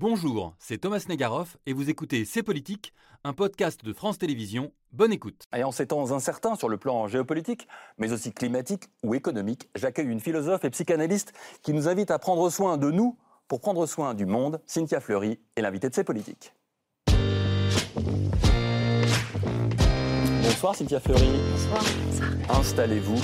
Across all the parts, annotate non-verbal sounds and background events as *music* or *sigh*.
Bonjour, c'est Thomas Negaroff et vous écoutez C'est Politique, un podcast de France Télévisions. Bonne écoute. Et en ces temps incertains sur le plan géopolitique, mais aussi climatique ou économique, j'accueille une philosophe et psychanalyste qui nous invite à prendre soin de nous pour prendre soin du monde. Cynthia Fleury est l'invitée de C'est Politique. Bonsoir Cynthia Fleury. Bonsoir. Installez-vous.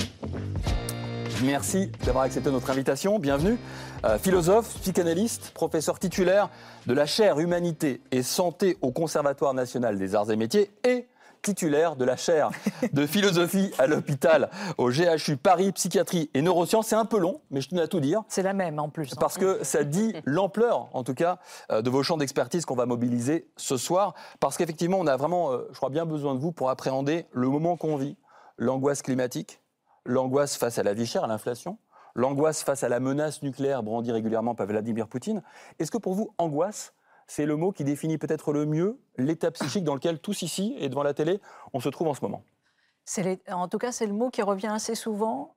Merci d'avoir accepté notre invitation. Bienvenue. Euh, philosophe, psychanalyste, professeur titulaire de la chaire Humanité et Santé au Conservatoire national des arts et métiers et titulaire de la chaire de *laughs* philosophie à l'hôpital au GHU Paris Psychiatrie et Neurosciences. C'est un peu long, mais je tenais à tout dire. C'est la même en plus. Parce que ça *laughs* dit l'ampleur, en tout cas, euh, de vos champs d'expertise qu'on va mobiliser ce soir. Parce qu'effectivement, on a vraiment, euh, je crois, bien besoin de vous pour appréhender le moment qu'on vit, l'angoisse climatique, l'angoisse face à la vie chère, à l'inflation, l'angoisse face à la menace nucléaire brandie régulièrement par Vladimir Poutine. Est-ce que pour vous, angoisse, c'est le mot qui définit peut-être le mieux l'état psychique dans lequel tous ici et devant la télé, on se trouve en ce moment? Les- En tout cas, c'est le mot qui revient assez souvent,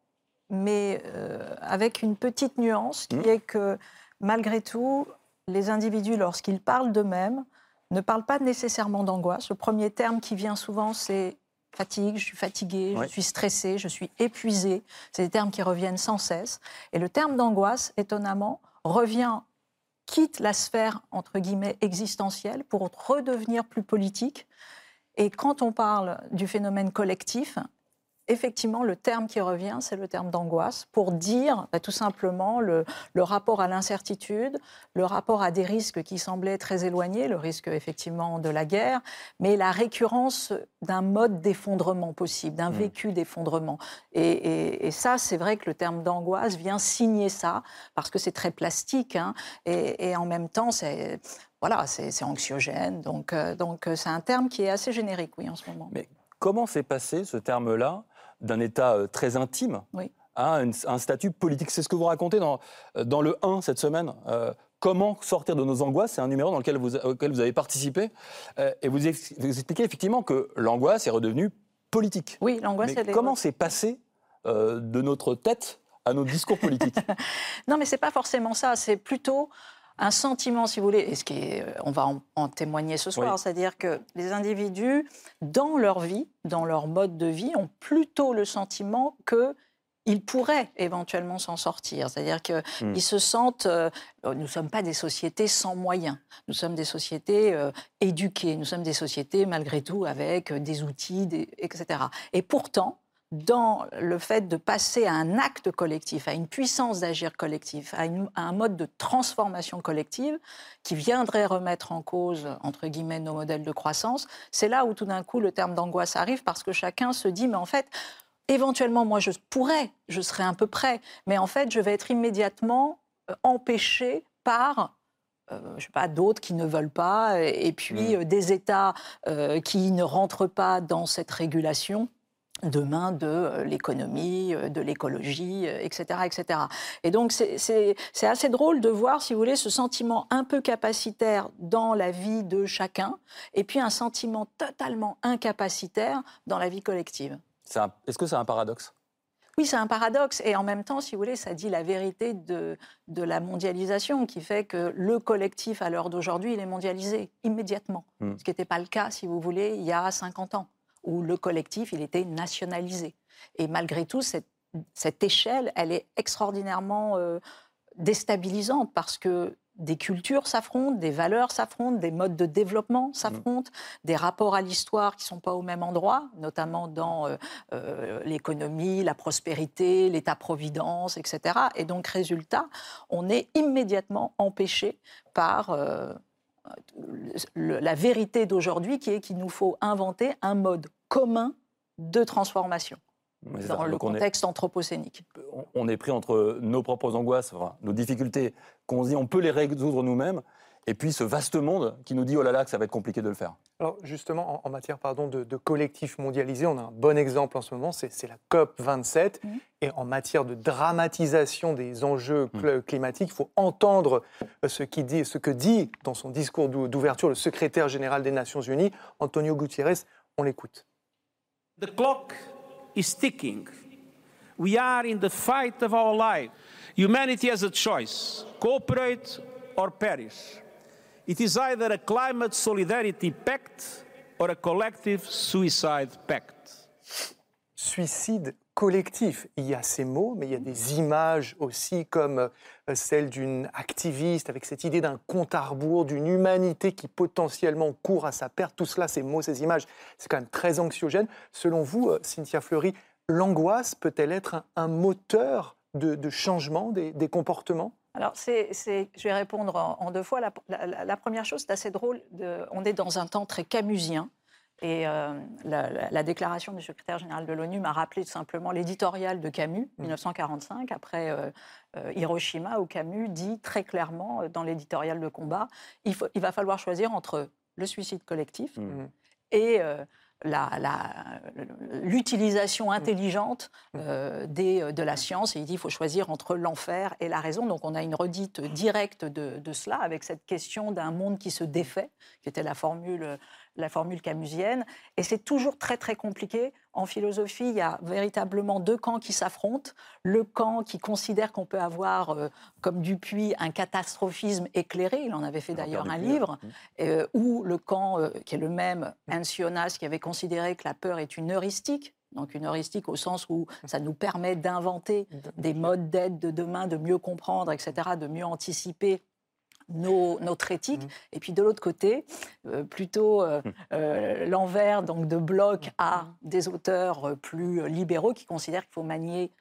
mais euh, avec une petite nuance qui Mhm. est que malgré tout, les individus, lorsqu'ils parlent d'eux-mêmes, ne parlent pas nécessairement d'angoisse. Le premier terme qui vient souvent, c'est fatigue, je suis fatigué, Ouais. je suis stressé, je suis épuisé. C'est des termes qui reviennent sans cesse. Et le terme d'angoisse, étonnamment, revient, quitte la sphère, entre guillemets, existentielle pour redevenir plus politique. Et quand on parle du phénomène collectif, effectivement, le terme qui revient, c'est le terme d'angoisse, pour dire bah, tout simplement le, le rapport à l'incertitude, le rapport à des risques qui semblaient très éloignés, le risque effectivement de la guerre, mais la récurrence d'un mode d'effondrement possible, d'un Mm. vécu d'effondrement. Et, et- et ça, c'est vrai que le terme d'angoisse vient signer ça, parce que c'est très plastique, hein, et, et en même temps, c'est voilà, c'est c'est anxiogène. Donc, euh, donc euh, c'est un terme qui est assez générique, oui, en ce moment. Mais comment s'est passé ce terme-là d'un état euh, très intime Oui. à un statut politique C'est ce que vous racontez dans, euh, dans le 1 cette semaine. Euh, comment sortir de nos angoisses C'est un numéro dans lequel vous, auquel vous avez participé. Euh, et vous, ex- vous expliquez effectivement que l'angoisse est redevenue politique. Oui, l'angoisse, Mais elle est. comment c'est passé euh, de notre tête à notre discours politique *laughs* Non, mais c'est pas forcément ça. C'est plutôt un sentiment, si vous voulez, et ce qui est, euh, on va en, en témoigner ce soir, Oui. c'est-à-dire que les individus, dans leur vie, dans leur mode de vie, ont plutôt le sentiment que ils pourraient éventuellement s'en sortir. C'est-à-dire qu'ils Hmm. se sentent... euh, nous ne sommes pas des sociétés sans moyens. Nous sommes des sociétés euh, éduquées. Nous sommes des sociétés, malgré tout, avec des outils, des- etc. Et pourtant, dans le fait de passer à un acte collectif, à une puissance d'agir collectif, à, une- à un mode de transformation collective qui viendrait remettre en cause, entre guillemets, nos modèles de croissance, c'est là où tout d'un coup le terme d'angoisse arrive parce que chacun se dit, mais en fait, éventuellement, moi, je pourrais, je serais un peu prêt, mais en fait, je vais être immédiatement euh, empêché par euh, je sais pas, d'autres qui ne veulent pas, et, puis Mm. euh, des États euh, qui ne rentrent pas dans cette régulation demain de euh, l'économie, euh, de l'écologie, euh, etc., etc. Et donc c'est- assez drôle de voir, si vous voulez, ce sentiment un peu capacitaire dans la vie de chacun, et puis un sentiment totalement incapacitaire dans la vie collective. Est-ce que c'est un paradoxe? Oui, c'est un paradoxe. Et en même temps, si vous voulez, ça dit la vérité de, de la mondialisation qui fait que le collectif, à l'heure d'aujourd'hui, il est mondialisé immédiatement. Hmm. Ce qui n'était pas le cas, si vous voulez, il y a 50 ans, où le collectif, il était nationalisé. Et malgré tout, cette, cette échelle, elle est extraordinairement euh, déstabilisante parce que des cultures s'affrontent, des valeurs s'affrontent, des modes de développement s'affrontent, des rapports à l'histoire qui ne sont pas au même endroit, notamment dans euh, euh, l'économie, la prospérité, l'État-providence, etc. Et donc, résultat, on est immédiatement empêché par euh, le- la vérité d'aujourd'hui qui est qu'il nous faut inventer un mode commun de transformation ça. dans le Donc on est- contexte anthropocénique. on- on est pris entre nos propres angoisses, enfin, nos difficultés, qu'on se dit on peut les résoudre nous-mêmes, et puis ce vaste monde qui nous dit oh là là que ça va être compliqué de le faire. Alors justement, en, en matière pardon, de, de collectif mondialisé, on a un bon exemple en ce moment, c'est la COP 27. Mhm. Et en matière de dramatisation des enjeux Mhm. cl- climatiques, il faut entendre euh, ce, qui dit, ce que dit dans son discours d'ou- d'ouverture le secrétaire général des Nations Unies, Antonio Gutiérrez. On l'écoute. The clock is ticking. We are in the fight of our life. Humanity has a choice cooperate or perish. It is either a climate solidarity pact or a collective suicide pact. Suicide collectif. Il y a ces mots, mais il y a des images aussi comme euh, celle d'une activiste avec cette idée d'un compte à rebours, d'une humanité qui potentiellement court à sa perte. Tout cela, ces mots, ces images, c'est quand même très anxiogène. Selon vous, euh, Cynthia Fleury, l'angoisse peut-elle être un, moteur de, de changement des, des comportements? Alors, c'est, je vais répondre en, en deux fois. La, la- la première chose, c'est assez drôle. De, on est dans un temps très camusien. Et euh, la, la- la déclaration du secrétaire général de l'ONU m'a rappelé tout simplement l'éditorial de Camus, 1945, après euh, euh, Hiroshima, où Camus dit très clairement dans l'éditorial de combat il, faut, il va falloir choisir entre le suicide collectif Mhm. et l'utilisation intelligente euh, des- de la science. Et il dit qu'il faut choisir entre l'enfer et la raison. Donc on a une redite directe de, de cela avec cette question d'un monde qui se défait, qui était la formule, la formule camusienne. Et c'est toujours très très compliqué. En philosophie, il y a véritablement deux camps qui s'affrontent. Le camp qui considère qu'on peut avoir, euh, comme Dupuis, un catastrophisme éclairé. Il en avait fait d'ailleurs un Dupuis, livre. Euh, ou le camp euh, qui est le même, Ancionas, qui avait considéré que la peur est une heuristique. Donc une heuristique au sens où ça nous permet d'inventer *laughs* des modes d'aide de demain, de mieux comprendre, etc., de mieux anticiper nos, notre éthique. Et puis de l'autre côté, euh, plutôt euh, euh, l'envers donc de bloc à des auteurs plus libéraux qui considèrent qu'il faut manier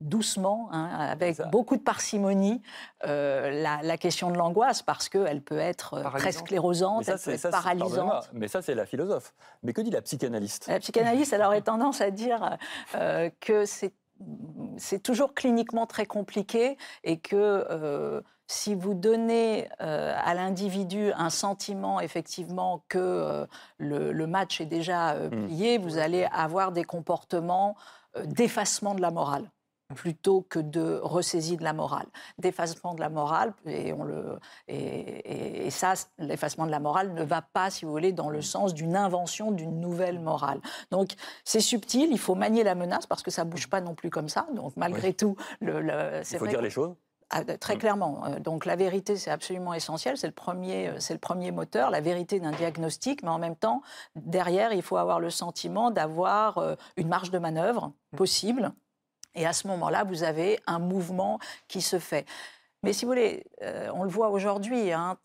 doucement, hein, avec beaucoup de parcimonie, euh, la, la question de l'angoisse, parce qu'elle peut être très sclérosante, ça, elle peut être ça, paralysante. Mais ça, c'est la philosophe. Mais que dit la psychanalyste? La psychanalyste, elle aurait tendance à dire euh, que c'est c'est toujours cliniquement très compliqué et que euh, si vous donnez euh, à l'individu un sentiment effectivement que euh, le, le match est déjà euh, Mm. plié, vous allez avoir des comportements euh, d'effacement de la morale plutôt que de ressaisie de la morale. D'effacement de la morale, et, on le, et, et- et ça, l'effacement de la morale ne va pas, si vous voulez, dans le sens d'une invention d'une nouvelle morale. Donc c'est subtil, il faut manier la menace parce que ça bouge pas non plus comme ça. Donc malgré tout, le, le- c'est Il faut vrai dire les choses. Ah, très clairement. Euh, Donc la vérité, c'est absolument essentiel. C'est le premier, euh, c'est le premier moteur, la vérité d'un diagnostic. Mais en même temps, derrière, il faut avoir le sentiment d'avoir euh, une marge de manœuvre possible. Et à ce moment-là, vous avez un mouvement qui se fait. Mais si vous voulez, euh, on le voit aujourd'hui, hein,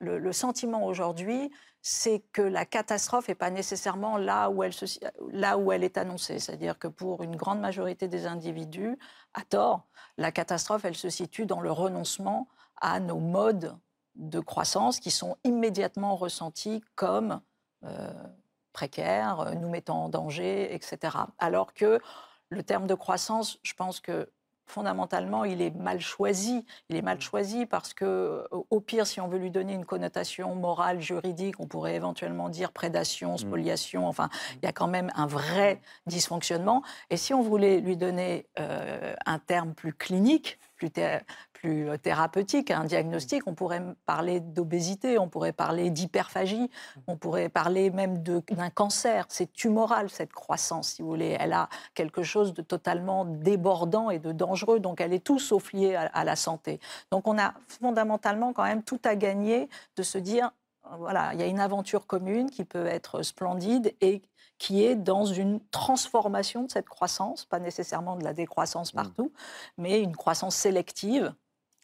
le sentiment aujourd'hui, c'est que la catastrophe n'est pas nécessairement là où elle, est annoncée. C'est-à-dire que pour une grande majorité des individus, à tort, la catastrophe, elle se situe dans le renoncement à nos modes de croissance qui sont immédiatement ressentis comme euh, précaires, nous mettant en danger, etc. Alors que le terme de croissance, je pense que fondamentalement, il est mal choisi. Il est mal choisi parce que, au au pire, si on veut lui donner une connotation morale, juridique, on pourrait éventuellement dire prédation, spoliation. Enfin, il y a quand même un vrai dysfonctionnement. Et si on voulait lui donner euh, un terme plus clinique, plus, plus thérapeutique, un diagnostic, on pourrait parler d'obésité, on pourrait parler d'hyperphagie, on pourrait parler même d'un cancer. C'est tumoral, cette croissance, si vous voulez. Elle a quelque chose de totalement débordant et de dangereux, donc elle est tout sauf liée à, à la santé. Donc on a fondamentalement quand même tout à gagner de se dire, voilà, il y a une aventure commune qui peut être splendide et qui est dans une transformation de cette croissance, pas nécessairement de la décroissance partout, mais une croissance sélective,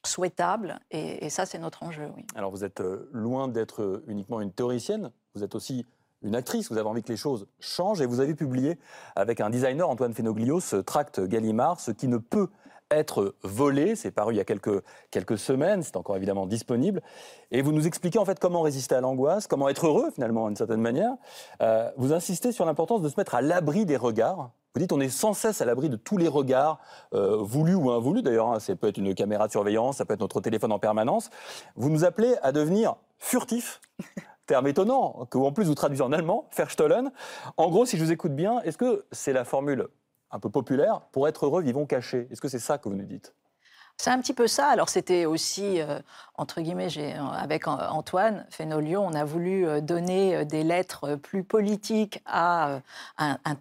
souhaitable, et, ça c'est notre enjeu. Alors vous êtes euh, loin d'être euh, uniquement une théoricienne, vous êtes aussi une actrice, vous avez envie que les choses changent et vous avez publié avec un designer, Antoine Fenoglio, ce tract Gallimard, ce qui ne peut être volé, c'est paru il y a quelques, quelques semaines, c'est encore évidemment disponible, et vous nous expliquez en fait comment résister à l'angoisse, comment être heureux finalement d'une certaine manière. Euh, vous insistez sur l'importance de se mettre à l'abri des regards. Vous dites on est sans cesse à l'abri de tous les regards, euh, voulus ou invoulus d'ailleurs, hein, ça peut être une caméra de surveillance, ça peut être notre téléphone en permanence. Vous nous appelez à devenir furtif, *laughs* terme étonnant, que en plus vous traduisez en allemand, verstollen. En gros, si je vous écoute bien, est-ce que c'est la formule un peu populaire pour être heureux, vivons cachés Est-ce que c'est ça que vous nous dites? C'est un petit peu ça. Alors c'était aussi, euh, entre guillemets, euh, avec Antoine Fénolio, on a voulu donner des lettres plus politiques à un, un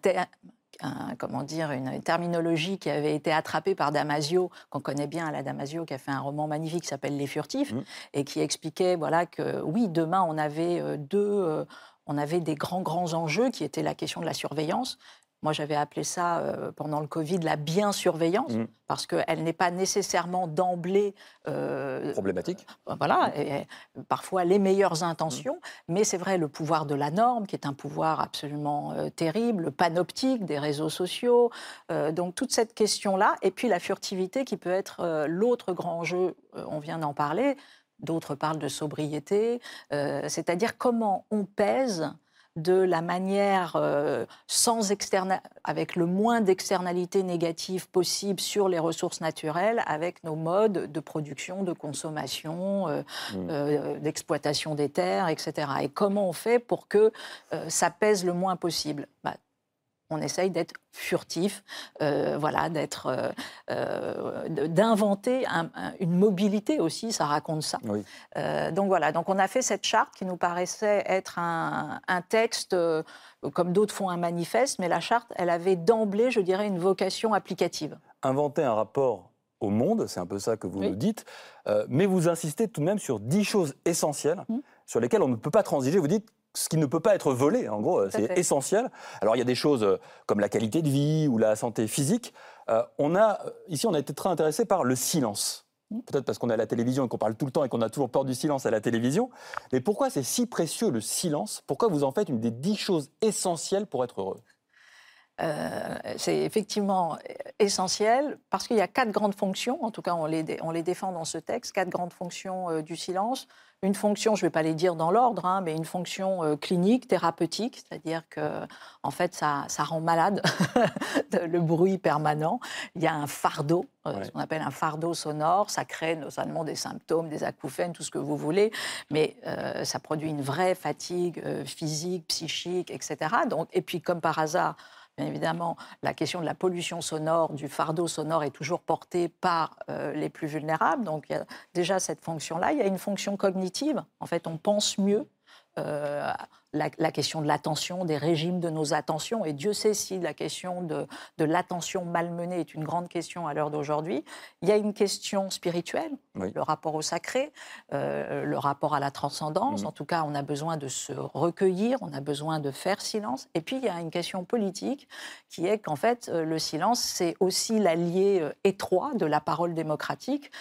un- comment dire, une terminologie qui avait été attrapée par Damasio, qu'on connaît bien, Alain Damasio, qui a fait un roman magnifique qui s'appelle Les Furtifs, Mhm. et qui expliquait voilà, que oui, demain, on avait euh, deux. euh, on avait des grands, grands enjeux qui étaient la question de la surveillance. Moi, j'avais appelé ça euh, pendant le Covid la bien-surveillance, Mhm. parce qu'elle n'est pas nécessairement d'emblée euh, Problématique. voilà, et parfois les meilleures intentions, mais c'est vrai le pouvoir de la norme, qui est un pouvoir absolument euh, terrible, le panoptique des réseaux sociaux, euh, donc toute cette question-là, et puis la furtivité qui peut être euh, l'autre grand enjeu, euh, on vient d'en parler, d'autres parlent de sobriété, euh, c'est-à-dire comment on pèse de la manière euh, sans externa- avec le moins d'externalités négatives possibles sur les ressources naturelles, avec nos modes de production, de consommation, euh, Mm. euh, d'exploitation des terres, etc. Et comment on fait pour que ça pèse le moins possible? Bah, on essaye d'être furtif, euh, voilà, d'être, euh, euh, d'inventer un- un- une mobilité aussi. Ça raconte ça. Oui. Euh, donc voilà, donc on a fait cette charte qui nous paraissait être un, un texte, comme d'autres font un manifeste, mais la charte, elle avait d'emblée, je dirais, une vocation applicative. inventer un rapport au monde, c'est un peu ça que vous Oui. nous dites, mais vous insistez tout de même sur dix choses essentielles Mm. sur lesquelles on ne peut pas transiger. Vous dites ce qui ne peut pas être volé, en gros, euh, c'est essentiel. Alors il y a des choses euh, comme la qualité de vie ou la santé physique. Euh, on a, ici, on a été très intéressé par le silence. Peut-être parce qu'on est à la télévision et qu'on parle tout le temps et qu'on a toujours peur du silence à la télévision. Mais pourquoi c'est si précieux le silence? Pourquoi vous en faites une des dix choses essentielles pour être heureux? Euh, c'est effectivement essentiel parce qu'il y a quatre grandes fonctions, en tout cas on les, dé- on les défend dans ce texte, quatre grandes fonctions euh, du silence. Une fonction, je ne vais pas les dire dans l'ordre, hein, mais une fonction euh, clinique, thérapeutique, c'est-à-dire que en fait ça, ça rend malade *laughs* le bruit permanent. Il y a un fardeau, Ouais. ce qu'on appelle un fardeau sonore, ça crée notamment des symptômes, des acouphènes, tout ce que vous voulez, mais ça produit une vraie fatigue physique, psychique, etc. Donc, et puis comme par hasard, Évidemment, la question de la pollution sonore, du fardeau sonore est toujours portée par euh, les plus vulnérables. Donc il y a déjà cette fonction-là. Il y a une fonction cognitive. En fait, on pense mieux. Euh, la, la question de l'attention, des régimes de nos attentions. Et Dieu sait si la question de, de l'attention malmenée est une grande question à l'heure d'aujourd'hui. Il y a une question spirituelle, Oui. le rapport au sacré, euh, le rapport à la transcendance. Mhm. En tout cas, on a besoin de se recueillir, on a besoin de faire silence. Et puis, il y a une question politique qui est qu'en fait, euh, le silence, c'est aussi l'allié euh, étroit de la parole démocratique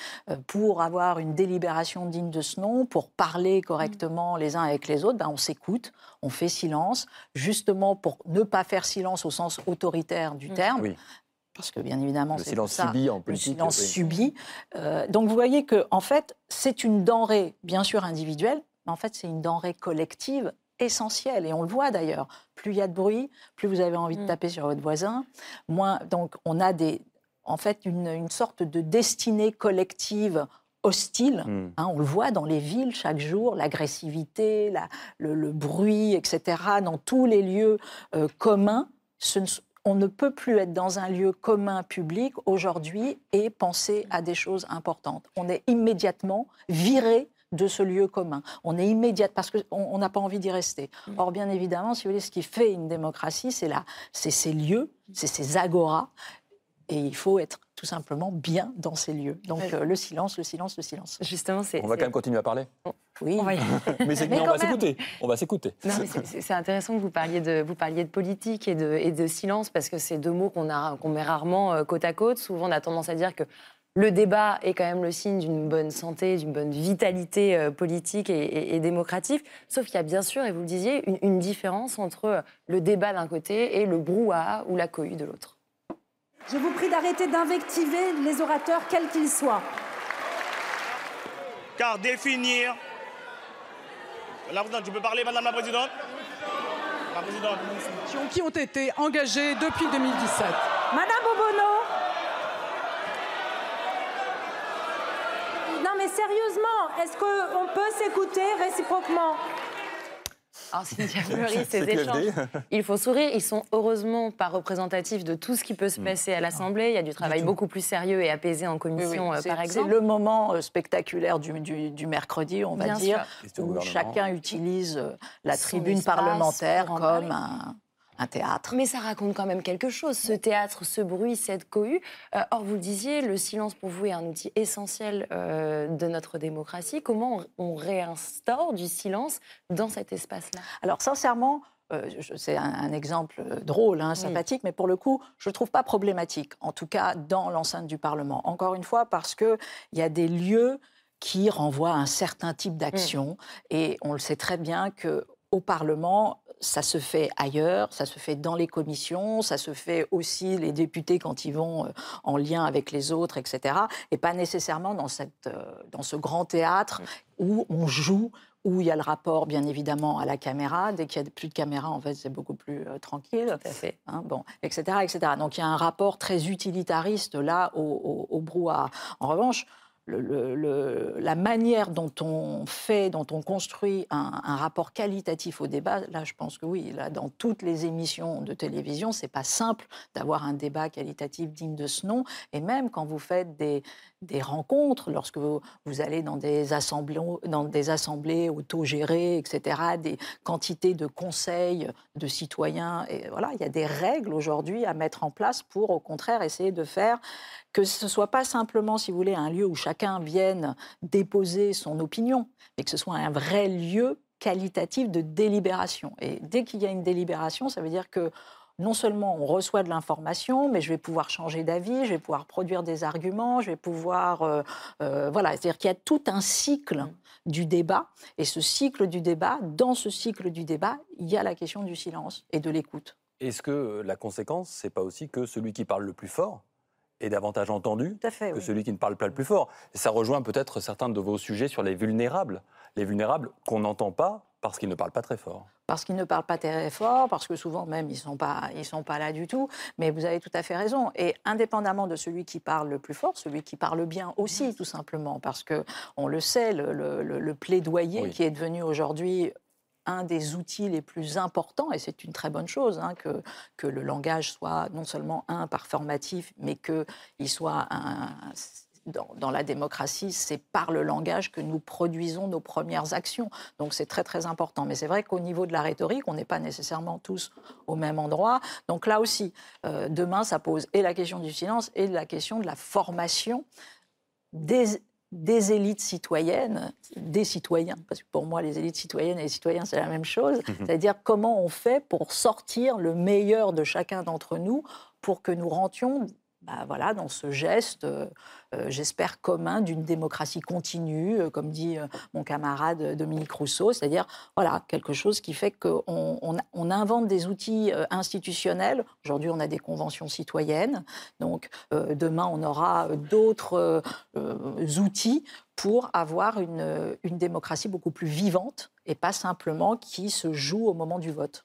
pour avoir une délibération digne de ce nom, pour parler correctement les uns avec les autres. Ben, on s'écoute, on fait silence, justement pour ne pas faire silence au sens autoritaire du terme. Oui. Parce que bien évidemment, Le c'est silence ça, subi en le politique. silence oui. subi. Euh, donc vous voyez que en fait, c'est une denrée bien sûr individuelle, mais en fait c'est une denrée collective essentielle. Et on le voit d'ailleurs. Plus il y a de bruit, plus vous avez envie de Mm. taper sur votre voisin. Moins, donc on a des, en fait une, une sorte de destinée collective hostile. Hmm. Hein, on le voit dans les villes chaque jour, l'agressivité, la- le, le bruit, etc. Dans tous les lieux euh, communs, ce on ne peut plus être dans un lieu commun public aujourd'hui et penser à des choses importantes. On est immédiatement viré de ce lieu commun. On est immédiat parce qu'on on n'a pas envie d'y rester. Or, bien évidemment, si vous voulez, ce qui fait une démocratie, c'est là, c'est ces lieux, c'est ces agoras, et il faut être tout simplement bien dans ces lieux. Donc, Ouais. euh, le silence, le silence, le silence. Justement, c'est. On va quand même continuer à parler. Oui. on va y- *laughs* Mais, c'est- on va s'écouter. On va s'écouter. Non, mais c'est- intéressant que vous parliez de, vous parliez de politique et de, et de silence, parce que c'est deux mots qu'on a- qu'on met rarement euh, côte à côte. Souvent, on a tendance à dire que le débat est quand même le signe d'une bonne santé, d'une bonne vitalité euh, politique et, et- et démocratique. Sauf qu'il y a bien sûr, et vous le disiez, une, une différence entre le débat d'un côté et le brouhaha ou la cohue de l'autre. Je vous prie d'arrêter d'invectiver les orateurs, quels qu'ils soient. Car définir. La présidente, tu peux parler, madame la présidente La présidente. qui ont été engagés depuis 2017. Madame Bobono Non mais sérieusement, est-ce qu'on peut s'écouter réciproquement? Alors, Cynthia Fleury, ces C'est échanges, *laughs* il faut sourire. Ils sont heureusement pas représentatifs de tout ce qui peut Mm. se passer à l'Assemblée. Il y a du travail beaucoup plus sérieux et apaisé en Oui, oui. commission, euh, C'est- par C'est exemple. le moment euh, spectaculaire du, du- du mercredi, on va Bien dire, où chacun utilise euh, la Son tribune parlementaire comme un, un théâtre. Mais ça raconte quand même quelque chose, ce théâtre, ce bruit, cette cohue. Euh, or, vous le disiez, le silence pour vous est un outil essentiel euh, de notre démocratie. Comment on, on réinstaure du silence dans cet espace-là? Alors, sincèrement, euh, c'est un, un exemple drôle, hein, sympathique, mais pour le coup, je ne trouve pas problématique, en tout cas dans l'enceinte du Parlement. Encore une fois, parce qu'il y a des lieux qui renvoient à un certain type d'action, et on le sait très bien que au Parlement, ça se fait ailleurs, ça se fait dans les commissions, ça se fait aussi les députés quand ils vont euh, en lien avec les autres, etc. Et pas nécessairement dans, cette, euh, dans ce grand théâtre où on joue où il y a le rapport, bien évidemment, à la caméra. Dès qu'il y a plus de caméra, en fait, c'est beaucoup plus euh, tranquille. Tout à fait. Hein, bon, etc., etc. Donc il y a un rapport très utilitariste là au, au- au brouhaha. En revanche, la manière dont on fait, dont on construit un, rapport qualitatif au débat, là, je pense que oui, là, dans toutes les émissions de télévision, c'est pas simple d'avoir un débat qualitatif digne de ce nom. Et même quand vous faites des, rencontres, lorsque vous, allez dans des assemblées, dans des autogérées, etc., des quantités de conseils de citoyens, et voilà, il y a des règles aujourd'hui à mettre en place pour, au contraire, essayer de faire que ce soit pas simplement, si vous voulez, un lieu où chacun vienne déposer son opinion, mais que ce soit un vrai lieu qualitatif de délibération. Et dès qu'il y a une délibération, ça veut dire que non seulement on reçoit de l'information, mais je vais pouvoir changer d'avis, je vais pouvoir produire des arguments, je vais pouvoir... euh, euh, voilà, c'est-à-dire qu'il y a tout un cycle du débat. Et ce cycle du débat, dans ce cycle du débat, il y a la question du silence et de l'écoute. Est-ce que la conséquence, c'est pas aussi que celui qui parle le plus fort est davantage entendu fait, que oui. celui qui ne parle pas le plus fort Et ça rejoint peut-être certains de vos sujets sur les vulnérables. Les vulnérables qu'on n'entend pas parce qu'ils ne parlent pas très fort. parce qu'ils ne parlent pas très fort, parce que souvent même ils ne sont, pas- ils sont pas là du tout. Mais vous avez tout à fait raison. Et indépendamment de celui qui parle le plus fort, celui qui parle bien aussi, tout simplement, parce que on le sait, le, le- le- le plaidoyer Oui. qui est devenu aujourd'hui un des outils les plus importants, et c'est une très bonne chose, hein, que, le langage soit non seulement un performatif, mais qu'il soit un... Dans, dans la démocratie, c'est par le langage que nous produisons nos premières actions. Donc c'est très très important. Mais c'est vrai qu'au niveau de la rhétorique, on n'est pas nécessairement tous au même endroit. Donc là aussi, euh, demain, ça pose et la question du silence et la question de la formation des, des élites citoyennes, des citoyens, parce que pour moi, les élites citoyennes et les citoyens, c'est la même chose. C'est-à-dire comment on fait pour sortir le meilleur de chacun d'entre nous pour que nous rentions voilà, dans ce geste, euh, euh, j'espère, commun d'une démocratie continue, euh, comme dit mon camarade Dominique Rousseau, c'est-à-dire voilà, quelque chose qui fait qu'on on, on invente des outils institutionnels. Aujourd'hui, on a des conventions citoyennes, donc demain, on aura d'autres outils pour avoir une démocratie beaucoup plus vivante et pas simplement qui se joue au moment du vote.